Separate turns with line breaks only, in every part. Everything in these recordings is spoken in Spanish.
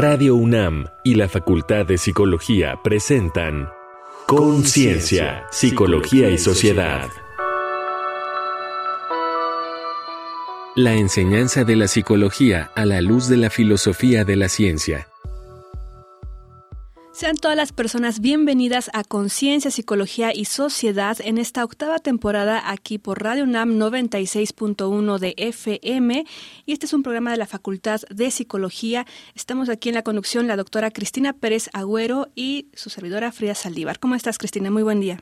Radio UNAM y la Facultad de Psicología presentan Conciencia, Psicología y Sociedad. La enseñanza de la psicología a la luz de la filosofía de la ciencia.
Sean todas las personas bienvenidas a Conciencia, Psicología y Sociedad en esta octava temporada aquí por Radio UNAM 96.1 de FM. Y este es un programa de la Facultad de Psicología. Estamos aquí en la conducción la doctora Cristina Pérez Agüero y su servidora Frida Saldívar. ¿Cómo estás, Cristina? Muy buen día.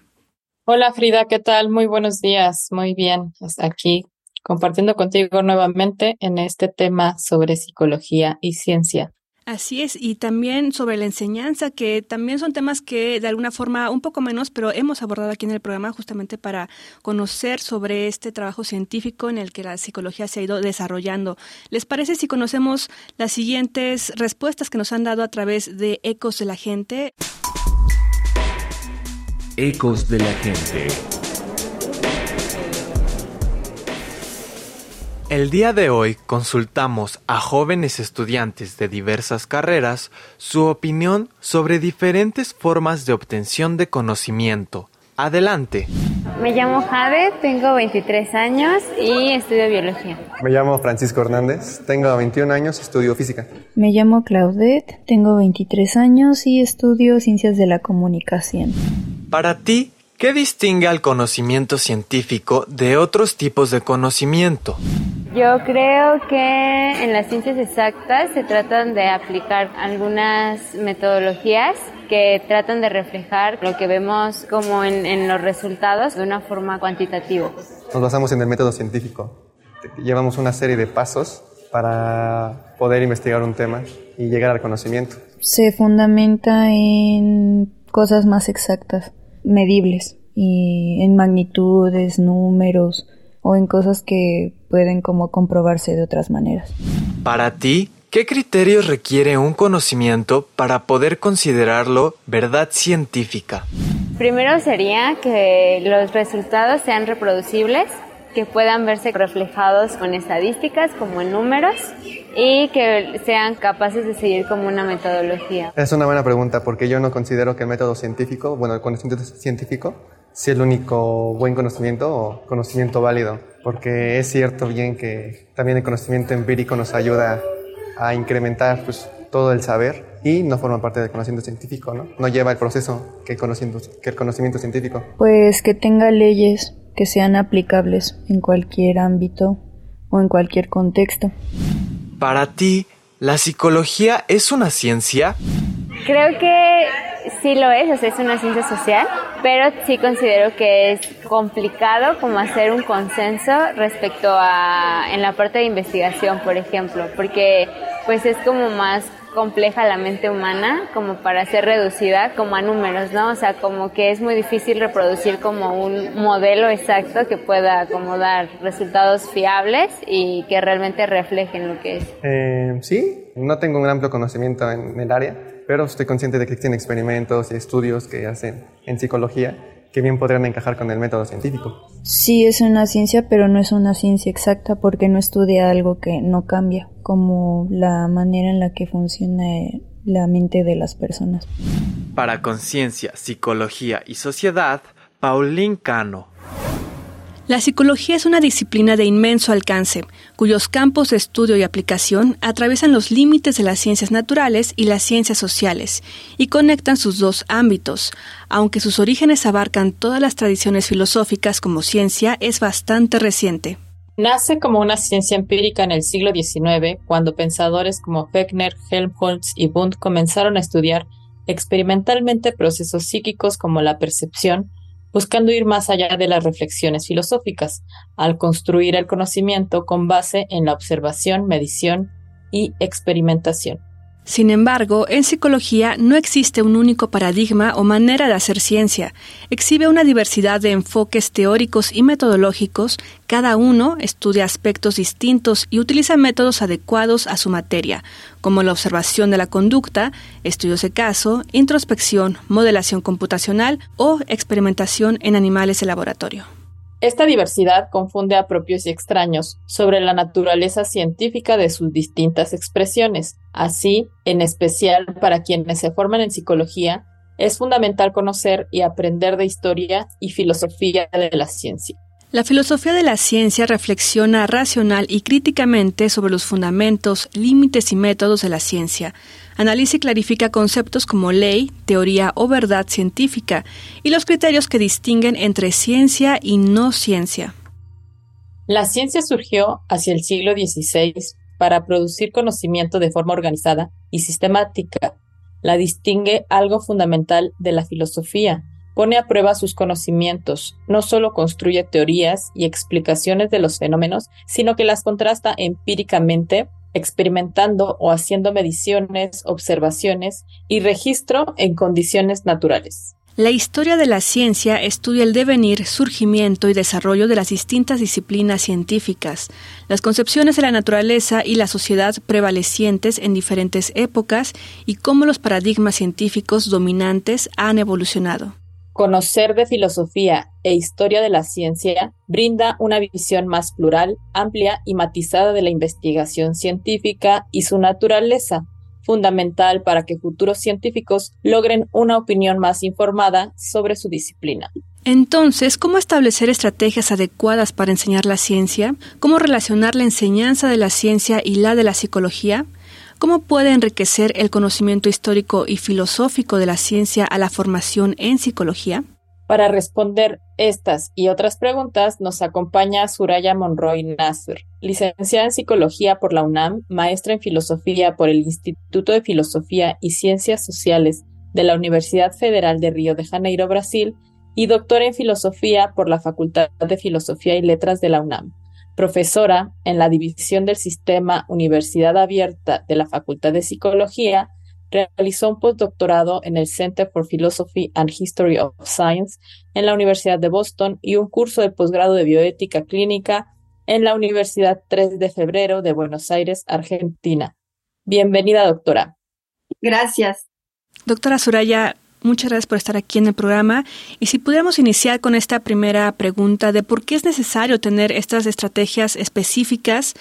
Hola, Frida, ¿qué tal? Muy buenos días. Muy bien. Aquí compartiendo contigo nuevamente en este tema sobre psicología y ciencia.
Así es, y también sobre la enseñanza, que también son temas que de alguna forma un poco menos, pero hemos abordado aquí en el programa justamente para conocer sobre este trabajo científico en el que la psicología se ha ido desarrollando. ¿Les parece si conocemos las siguientes respuestas que nos han dado a través de Ecos de la Gente?
Ecos de la Gente.
El día de hoy consultamos a jóvenes estudiantes de diversas carreras su opinión sobre diferentes formas de obtención de conocimiento. Adelante.
Me llamo Jade, tengo 23 años y estudio biología.
Me llamo Francisco Hernández, tengo 21 años, estudio física.
Me llamo Claudette, tengo 23 años y estudio ciencias de la comunicación.
Para ti, ¿qué distingue al conocimiento científico de otros tipos de conocimiento?
Yo creo que en las ciencias exactas se tratan de aplicar algunas metodologías que tratan de reflejar lo que vemos como en, los resultados de una forma cuantitativa.
Nos basamos en el método científico. Llevamos una serie de pasos para poder investigar un tema y llegar al conocimiento.
Se fundamenta en cosas más exactas, medibles, y en magnitudes, números, o en cosas que pueden como comprobarse de otras maneras.
Para ti, ¿qué criterios requiere un conocimiento para poder considerarlo verdad científica?
Primero sería que los resultados sean reproducibles, que puedan verse reflejados con estadísticas como en números y que sean capaces de seguir como una metodología.
Es una buena pregunta porque yo no considero que el método científico, bueno, el conocimiento científico si el único buen conocimiento o conocimiento válido, porque es cierto bien que también el conocimiento empírico nos ayuda a incrementar pues, todo el saber y no forma parte del conocimiento científico, ¿no? No lleva el proceso que el conocimiento, que el conocimiento científico.
Pues que tenga leyes que sean aplicables en cualquier ámbito o en cualquier contexto.
Para ti, ¿la psicología es una ciencia?
Creo que sí lo es, o sea, es una ciencia social, pero sí considero que es complicado como hacer un consenso respecto a en la parte de investigación, por ejemplo, porque pues es como más compleja la mente humana como para ser reducida como a números, ¿no? O sea, como que es muy difícil reproducir como un modelo exacto que pueda como dar resultados fiables y que realmente reflejen lo que es.
Eh, sí, no tengo un amplio conocimiento en el área, pero estoy consciente de que existen experimentos y estudios que hacen en psicología que bien podrían encajar con el método científico.
Sí, es una ciencia, pero no es una ciencia exacta porque no estudia algo que no cambia, como la manera en la que funciona la mente de las personas.
Para Conciencia, Psicología y Sociedad, Paulín Cano.
La psicología es una disciplina de inmenso alcance, cuyos campos de estudio y aplicación atraviesan los límites de las ciencias naturales y las ciencias sociales, y conectan sus dos ámbitos. Aunque sus orígenes abarcan todas las tradiciones filosóficas como ciencia, es bastante reciente.
Nace como una ciencia empírica en el siglo XIX, cuando pensadores como Fechner, Helmholtz y Wundt comenzaron a estudiar experimentalmente procesos psíquicos como la percepción, buscando ir más allá de las reflexiones filosóficas, al construir el conocimiento con base en la observación, medición y experimentación.
Sin embargo, en psicología no existe un único paradigma o manera de hacer ciencia. Exhibe una diversidad de enfoques teóricos y metodológicos, cada uno estudia aspectos distintos y utiliza métodos adecuados a su materia, como la observación de la conducta, estudios de caso, introspección, modelación computacional o experimentación en animales de laboratorio.
Esta diversidad confunde a propios y extraños sobre la naturaleza científica de sus distintas expresiones. Así, en especial para quienes se forman en psicología, es fundamental conocer y aprender de historia y filosofía de la ciencia.
La filosofía de la ciencia reflexiona racional y críticamente sobre los fundamentos, límites y métodos de la ciencia. Analiza y clarifica conceptos como ley, teoría o verdad científica y los criterios que distinguen entre ciencia y no ciencia.
La ciencia surgió hacia el siglo XVI para producir conocimiento de forma organizada y sistemática. La distingue algo fundamental de la filosofía, pone a prueba sus conocimientos, no solo construye teorías y explicaciones de los fenómenos, sino que las contrasta empíricamente, experimentando o haciendo mediciones, observaciones y registro en condiciones naturales.
La historia de la ciencia estudia el devenir, surgimiento y desarrollo de las distintas disciplinas científicas, las concepciones de la naturaleza y la sociedad prevalecientes en diferentes épocas y cómo los paradigmas científicos dominantes han evolucionado.
Conocer de filosofía e historia de la ciencia brinda una visión más plural, amplia y matizada de la investigación científica y su naturaleza, fundamental para que futuros científicos logren una opinión más informada sobre su disciplina.
Entonces, ¿cómo establecer estrategias adecuadas para enseñar la ciencia? ¿Cómo relacionar la enseñanza de la ciencia y la de la psicología? ¿Cómo puede enriquecer el conocimiento histórico y filosófico de la ciencia a la formación en psicología?
Para responder estas y otras preguntas nos acompaña Suraya Monroy Nasser, licenciada en Psicología por la UNAM, maestra en Filosofía por el Instituto de Filosofía y Ciencias Sociales de la Universidad Federal de Río de Janeiro, Brasil, y doctora en Filosofía por la Facultad de Filosofía y Letras de la UNAM profesora en la División del Sistema Universidad Abierta de la Facultad de Psicología, realizó un postdoctorado en el Center for Philosophy and History of Science en la Universidad de Boston y un curso de posgrado de bioética clínica en la Universidad 3 de Febrero de Buenos Aires, Argentina. Bienvenida, doctora.
Gracias.
Doctora Suraya, Muchas gracias por estar aquí en el programa. Y si pudiéramos iniciar con esta primera pregunta de por qué es necesario tener estas estrategias específicas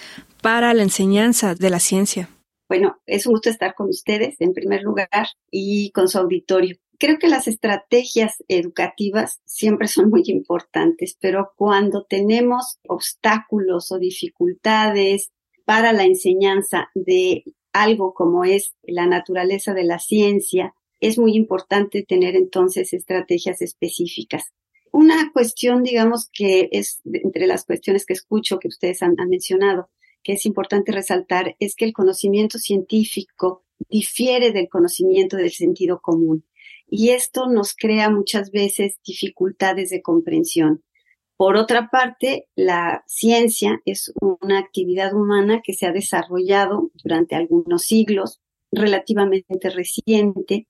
para la enseñanza de la ciencia.
Bueno, es un gusto estar con ustedes en primer lugar y con su auditorio. Creo que las estrategias educativas siempre son muy importantes, pero cuando tenemos obstáculos o dificultades para la enseñanza de algo como es la naturaleza de la ciencia, es muy importante tener entonces estrategias específicas. Una cuestión, digamos, que es entre las cuestiones que escucho que ustedes han, mencionado, que es importante resaltar, es que el conocimiento científico difiere del conocimiento del sentido común. Y esto nos crea muchas veces dificultades de comprensión. Por otra parte, la ciencia es una actividad humana que se ha desarrollado durante algunos siglos, relativamente reciente,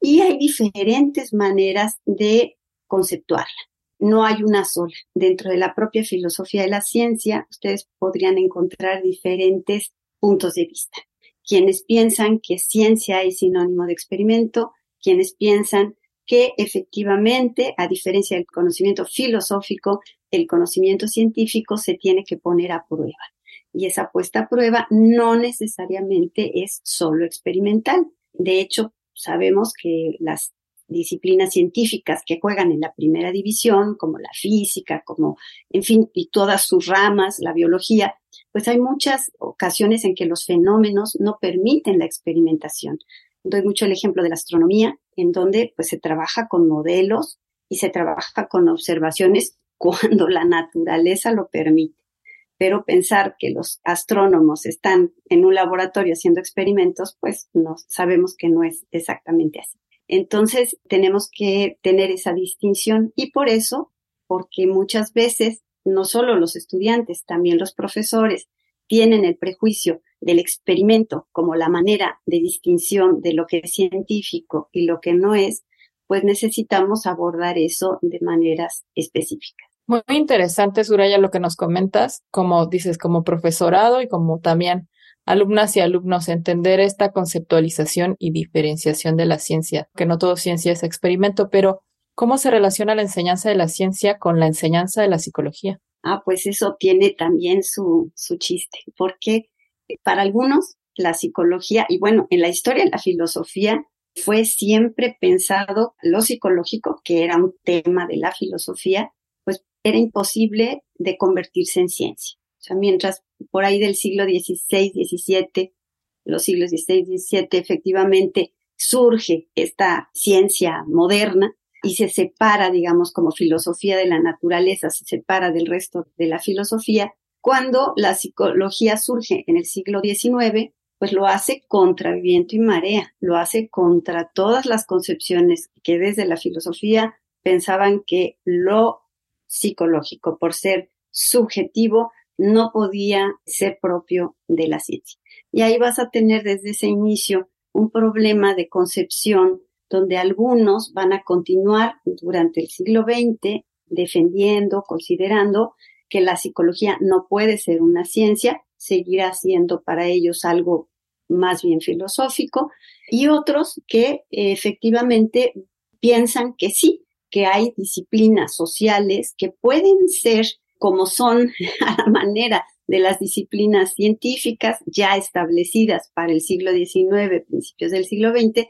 y hay diferentes maneras de conceptuarla. No hay una sola. Dentro de la propia filosofía de la ciencia, ustedes podrían encontrar diferentes puntos de vista. Quienes piensan que ciencia es sinónimo de experimento, quienes piensan que efectivamente, a diferencia del conocimiento filosófico, el conocimiento científico se tiene que poner a prueba. Y esa puesta a prueba no necesariamente es solo experimental. De hecho, sabemos que las disciplinas científicas que juegan en la primera división, como la física, como, en fin, y todas sus ramas, la biología, pues hay muchas ocasiones en que los fenómenos no permiten la experimentación. Doy mucho el ejemplo de la astronomía, en donde pues se trabaja con modelos y se trabaja con observaciones cuando la naturaleza lo permite pero pensar que los astrónomos están en un laboratorio haciendo experimentos, pues no sabemos que no es exactamente así. Entonces tenemos que tener esa distinción y por eso, porque muchas veces no solo los estudiantes, también los profesores tienen el prejuicio del experimento como la manera de distinción de lo que es científico y lo que no es, pues necesitamos abordar eso de maneras específicas.
Muy interesante, Suraya, lo que nos comentas, como dices, como profesorado y como también alumnas y alumnos, entender esta conceptualización y diferenciación de la ciencia, que no todo ciencia es experimento, pero ¿Cómo se relaciona la enseñanza de la ciencia con la enseñanza de la psicología?
Ah, pues eso tiene también su, su chiste, porque para algunos la psicología, y bueno, en la historia de la filosofía fue siempre pensado lo psicológico, que era un tema de la filosofía, era imposible de convertirse en ciencia. O sea, mientras por ahí del siglo XVI, XVII, los siglos XVI, XVII, efectivamente surge esta ciencia moderna y se separa, digamos, como filosofía de la naturaleza, se separa del resto de la filosofía, cuando la psicología surge en el siglo XIX, pues lo hace contra viento y marea, lo hace contra todas las concepciones que desde la filosofía pensaban que lo psicológico, por ser subjetivo, no podía ser propio de la ciencia. Y ahí vas a tener desde ese inicio un problema de concepción donde algunos van a continuar durante el siglo XX defendiendo, considerando que la psicología no puede ser una ciencia, seguirá siendo para ellos algo más bien filosófico, y otros que efectivamente piensan que sí, que hay disciplinas sociales que pueden ser como son a la manera de las disciplinas científicas ya establecidas para el siglo XIX, principios del siglo XX,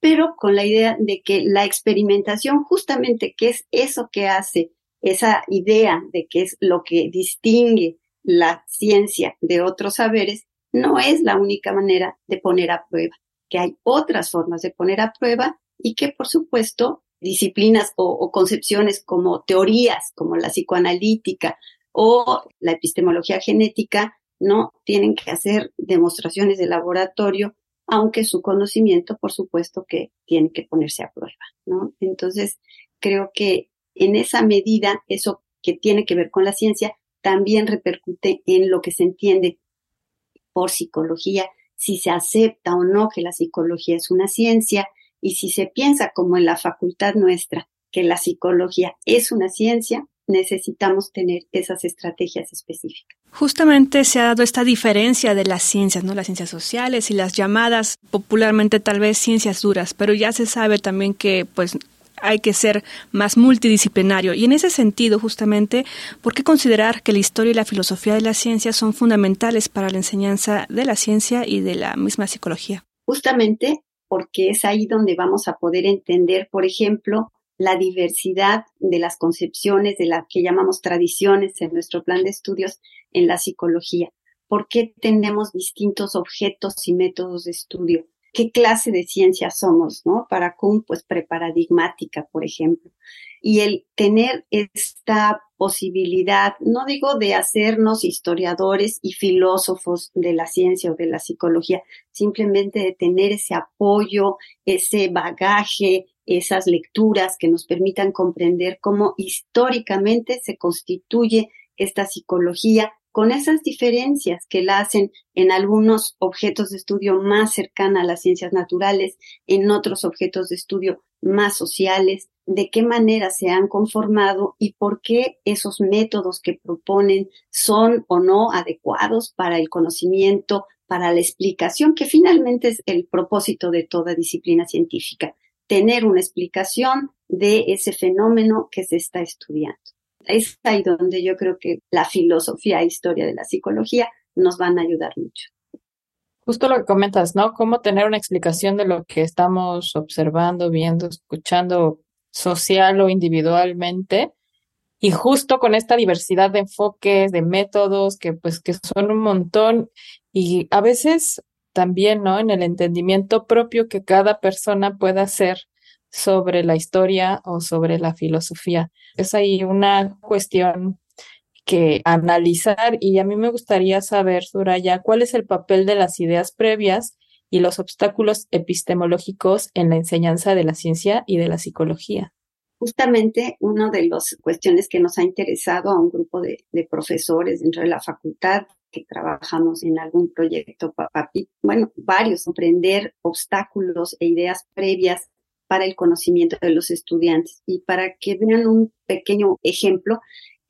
pero con la idea de que la experimentación, justamente que es eso que hace esa idea de que es lo que distingue la ciencia de otros saberes, no es la única manera de poner a prueba, que hay otras formas de poner a prueba y que, por supuesto, disciplinas o, concepciones como teorías, como la psicoanalítica o la epistemología genética, no tienen que hacer demostraciones de laboratorio, aunque su conocimiento, por supuesto, que tiene que ponerse a prueba, ¿no? Entonces, creo que en esa medida, eso que tiene que ver con la ciencia, también repercute en lo que se entiende por psicología, si se acepta o no que la psicología es una ciencia y si se piensa como en la facultad nuestra que la psicología es una ciencia, necesitamos tener esas estrategias específicas.
Justamente se ha dado esta diferencia de las ciencias, ¿no? Las ciencias sociales y las llamadas popularmente tal vez ciencias duras, pero ya se sabe también que pues hay que ser más multidisciplinario. Y en ese sentido, justamente, ¿por qué considerar que la historia y la filosofía de la ciencia son fundamentales para la enseñanza de la ciencia y de la misma psicología?
Justamente porque es ahí donde vamos a poder entender, por ejemplo, la diversidad de las concepciones, de las que llamamos tradiciones en nuestro plan de estudios en la psicología. ¿Por qué tenemos distintos objetos y métodos de estudio? qué clase de ciencia somos, ¿no? Para Kuhn, pues preparadigmática, por ejemplo. Y el tener esta posibilidad, no digo de hacernos historiadores y filósofos de la ciencia o de la psicología, simplemente de tener ese apoyo, ese bagaje, esas lecturas que nos permitan comprender cómo históricamente se constituye esta psicología con esas diferencias que la hacen en algunos objetos de estudio más cercana a las ciencias naturales, en otros objetos de estudio más sociales, de qué manera se han conformado y por qué esos métodos que proponen son o no adecuados para el conocimiento, para la explicación, que finalmente es el propósito de toda disciplina científica, tener una explicación de ese fenómeno que se está estudiando. Es ahí donde yo creo que la filosofía e historia de la psicología nos van a ayudar mucho.
Justo lo que comentas, ¿no? Cómo tener una explicación de lo que estamos observando, viendo, escuchando social o individualmente. Y justo con esta diversidad de enfoques, de métodos, que pues que son un montón y a veces también, ¿no? En el entendimiento propio que cada persona pueda hacer sobre la historia o sobre la filosofía. Es ahí una cuestión que analizar y a mí me gustaría saber, Suraya, cuál es el papel de las ideas previas y los obstáculos epistemológicos en la enseñanza de la ciencia y de la psicología.
Justamente una de las cuestiones que nos ha interesado a un grupo de, profesores dentro de la facultad que trabajamos en algún proyecto, bueno, varios, aprender obstáculos e ideas previas para el conocimiento de los estudiantes. Y para que vean un pequeño ejemplo,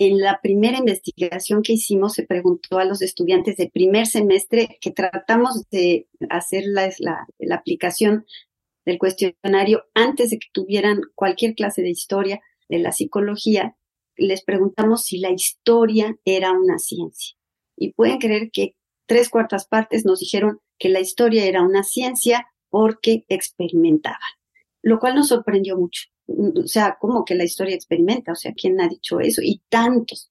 en la primera investigación que hicimos se preguntó a los estudiantes de primer semestre que tratamos de hacer la, la, aplicación del cuestionario, antes de que tuvieran cualquier clase de historia de la psicología, les preguntamos si la historia era una ciencia. Y pueden creer que tres cuartas partes nos dijeron que la historia era una ciencia porque experimentaba, lo cual nos sorprendió mucho. O sea, ¿cómo que la historia experimenta? O sea, ¿quién ha dicho eso? Y tantos.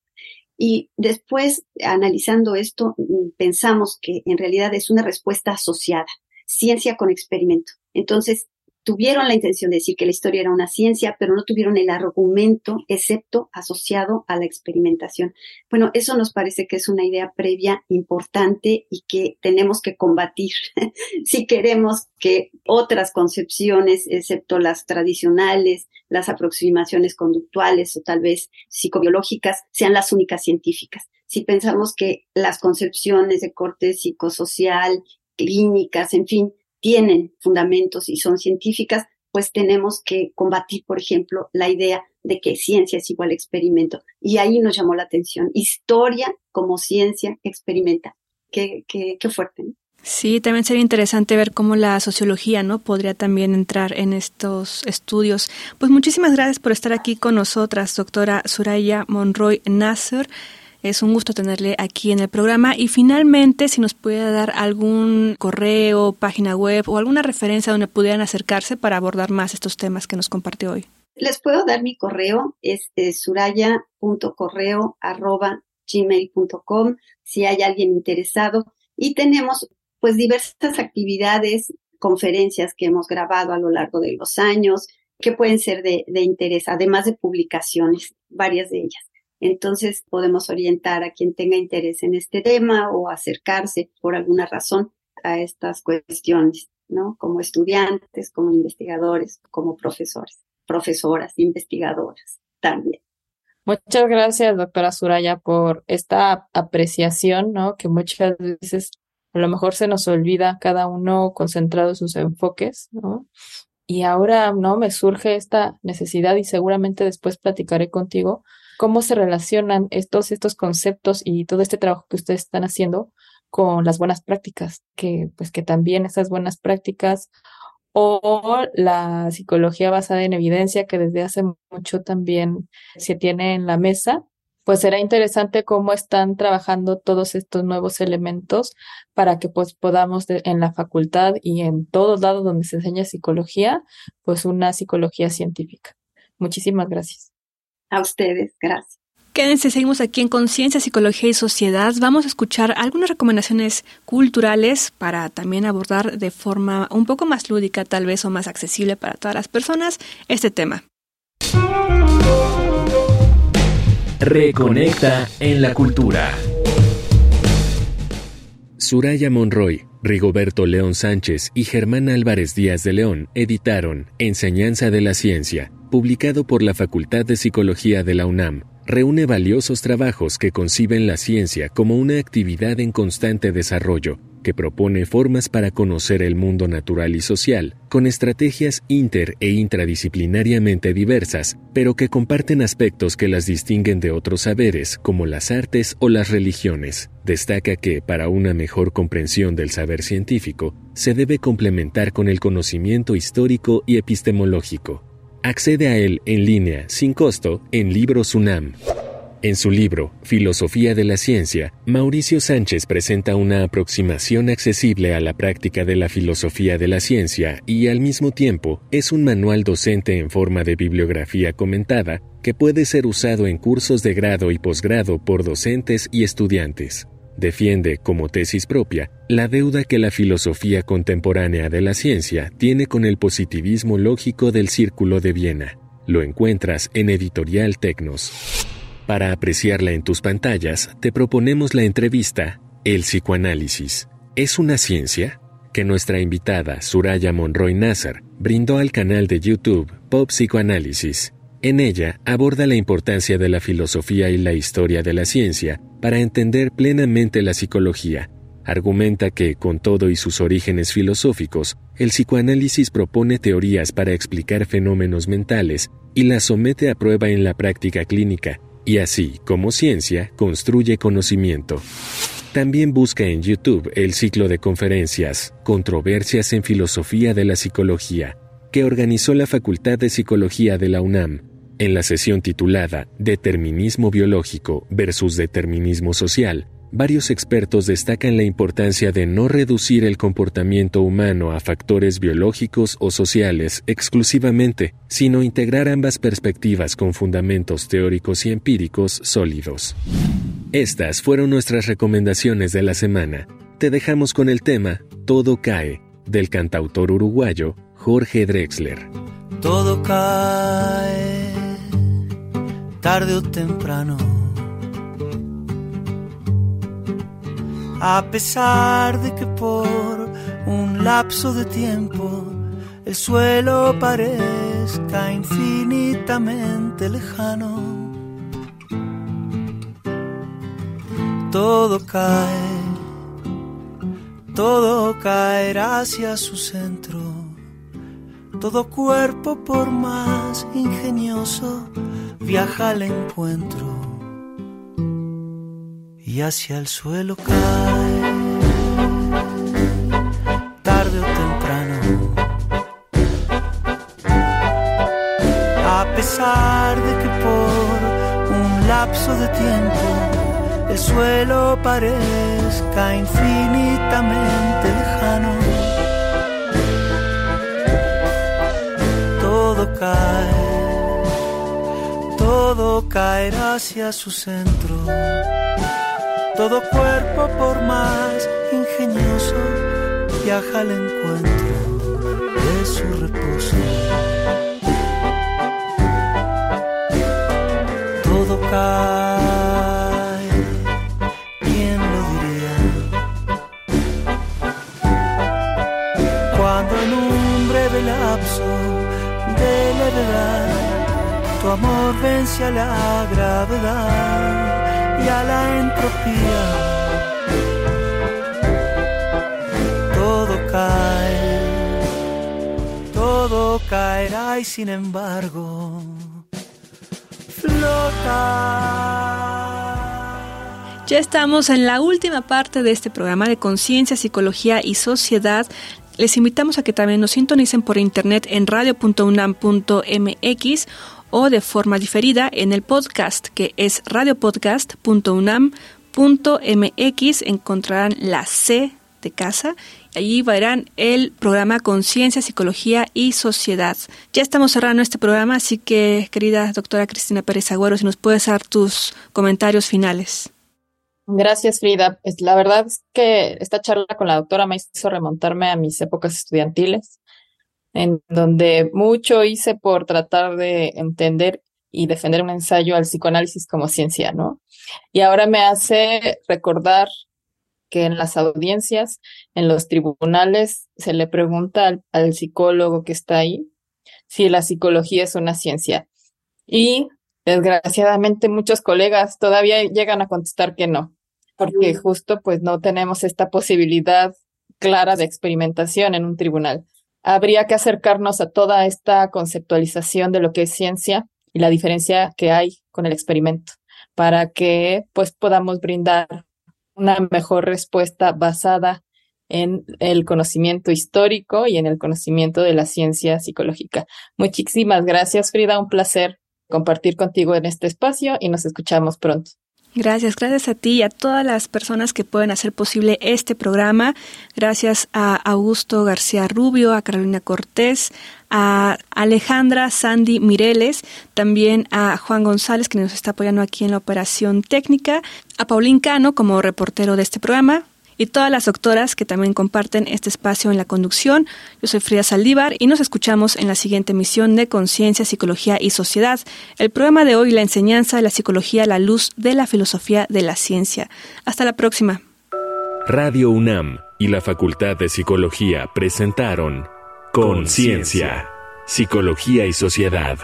Y después, analizando esto, pensamos que en realidad es una respuesta asociada, ciencia con experimento. Entonces, tuvieron la intención de decir que la historia era una ciencia, pero no tuvieron el argumento excepto asociado a la experimentación. Bueno, eso nos parece que es una idea previa importante y que tenemos que combatir si queremos que otras concepciones, excepto las tradicionales, las aproximaciones conductuales o tal vez psicobiológicas, sean las únicas científicas. Si pensamos que las concepciones de corte psicosocial, clínicas, en fin, tienen fundamentos y son científicas, pues tenemos que combatir, por ejemplo, la idea de que ciencia es igual a experimento. Y ahí nos llamó la atención. Historia como ciencia experimenta. Qué, qué, qué fuerte.
Sí, también sería interesante ver cómo la sociología, ¿no? Podría también entrar en estos estudios. Pues muchísimas gracias por estar aquí con nosotras, doctora Suraya Monroy Nasser. Es un gusto tenerle aquí en el programa y finalmente si nos puede dar algún correo, página web o alguna referencia donde pudieran acercarse para abordar más estos temas que nos compartió hoy.
Les puedo dar mi correo, es, suraya.correo.gmail.com si hay alguien interesado. Y tenemos pues diversas actividades, conferencias que hemos grabado a lo largo de los años, que pueden ser de interés, además de publicaciones, varias de ellas. Entonces podemos orientar a quien tenga interés en este tema o acercarse por alguna razón a estas cuestiones, ¿no? Como estudiantes, como investigadores, como profesores, profesoras, investigadoras también.
Muchas gracias, doctora Suraya, por esta apreciación, ¿no? Que muchas veces a lo mejor se nos olvida cada uno concentrado en sus enfoques, ¿no? Y ahora, ¿no? Me surge esta necesidad y seguramente después platicaré contigo cómo se relacionan estos, estos conceptos y todo este trabajo que ustedes están haciendo con las buenas prácticas, que pues que también esas buenas prácticas o la psicología basada en evidencia que desde hace mucho también se tiene en la mesa, pues será interesante cómo están trabajando todos estos nuevos elementos para que pues podamos en la facultad y en todos lados donde se enseña psicología, pues una psicología científica. Muchísimas gracias.
A ustedes, gracias.
Quédense, seguimos aquí en Conciencia, Psicología y Sociedad. Vamos a escuchar algunas recomendaciones culturales para también abordar de forma un poco más lúdica, tal vez, o más accesible para todas las personas este tema.
Reconecta en la cultura. Suraya Monroy, Rigoberto León Sánchez y Germán Álvarez Díaz de León editaron Enseñanza de la Ciencia, publicado por la Facultad de Psicología de la UNAM, reúne valiosos trabajos que conciben la ciencia como una actividad en constante desarrollo, que propone formas para conocer el mundo natural y social, con estrategias inter e intradisciplinariamente diversas, pero que comparten aspectos que las distinguen de otros saberes, como las artes o las religiones. Destaca que, para una mejor comprensión del saber científico, se debe complementar con el conocimiento histórico y epistemológico, Accede a él en línea, sin costo, en Libros UNAM. En su libro, Filosofía de la Ciencia, Mauricio Sánchez presenta una aproximación accesible a la práctica de la filosofía de la ciencia y al mismo tiempo es un manual docente en forma de bibliografía comentada que puede ser usado en cursos de grado y posgrado por docentes y estudiantes defiende como tesis propia la deuda que la filosofía contemporánea de la ciencia tiene con el positivismo lógico del Círculo de Viena. Lo encuentras en Editorial Tecnos. Para apreciarla en tus pantallas, te proponemos la entrevista El psicoanálisis. ¿Es una ciencia? que nuestra invitada Suraya Monroy Nasser brindó al canal de YouTube Pop Psicoanálisis. En ella aborda la importancia de la filosofía y la historia de la ciencia para entender plenamente la psicología. Argumenta que, con todo y sus orígenes filosóficos, el psicoanálisis propone teorías para explicar fenómenos mentales y las somete a prueba en la práctica clínica, y así, como ciencia, construye conocimiento. También busca en YouTube el ciclo de conferencias Controversias en Filosofía de la Psicología, que organizó la Facultad de Psicología de la UNAM, en la sesión titulada Determinismo biológico versus determinismo social. Varios expertos destacan la importancia de no reducir el comportamiento humano a factores biológicos o sociales exclusivamente, sino integrar ambas perspectivas con fundamentos teóricos y empíricos sólidos. Estas fueron nuestras recomendaciones de la semana. Te dejamos con el tema Todo cae, del cantautor uruguayo Jorge Drexler.
Todo cae, tarde o temprano. A pesar de que por un lapso de tiempo el suelo parezca infinitamente lejano todo cae, todo caerá hacia su centro, todo cuerpo por más ingenioso viaja al encuentro y hacia el suelo cae, tarde o temprano. A pesar de que por un lapso de tiempo el suelo parezca infinitamente lejano. Todo cae, todo caerá hacia su centro. Todo cuerpo, por más ingenioso, viaja al encuentro de su reposo. Todo cae de levedad, tu amor vence a la gravedad la entropía. Todo cae, todo caerá y sin embargo flota.
Ya estamos en la última parte de este programa de conciencia, psicología y sociedad les invitamos a que también nos sintonicen por internet en radio.unam.mx o de forma diferida en el podcast que es radiopodcast.unam.mx. Encontrarán la C de casa. Allí verán el programa Conciencia, Psicología y Sociedad. Ya estamos cerrando este programa, así que querida doctora Cristina Pérez Agüero, si nos puedes dar tus comentarios finales.
Gracias, Frida. La verdad es que esta charla con la doctora me hizo remontarme a mis épocas estudiantiles, en donde mucho hice por tratar de entender y defender un ensayo al psicoanálisis como ciencia, ¿no? Y ahora me hace recordar que en las audiencias, en los tribunales, se le pregunta al, al psicólogo que está ahí si la psicología es una ciencia. Y desgraciadamente muchos colegas todavía llegan a contestar que no porque justo pues no tenemos esta posibilidad clara de experimentación en un tribunal. Habría que acercarnos a toda esta conceptualización de lo que es ciencia y la diferencia que hay con el experimento para que pues podamos brindar una mejor respuesta basada en el conocimiento histórico y en el conocimiento de la ciencia psicológica. Muchísimas gracias, Frida. Un placer compartir contigo en este espacio y nos escuchamos pronto.
Gracias, gracias a ti y a todas las personas que pueden hacer posible este programa. Gracias a Augusto García Rubio, a Carolina Cortés, a Alejandra Sandy Mireles, también a Juan González, que nos está apoyando aquí en la operación técnica, a Paulín Cano como reportero de este programa, y todas las doctoras que también comparten este espacio en la conducción. Yo soy Frida Saldívar y nos escuchamos en la siguiente emisión de Conciencia, Psicología y Sociedad. El programa de hoy, la enseñanza de la psicología a la luz de la filosofía de la ciencia. Hasta la próxima.
Radio UNAM y la Facultad de Psicología presentaron Conciencia, Psicología y Sociedad.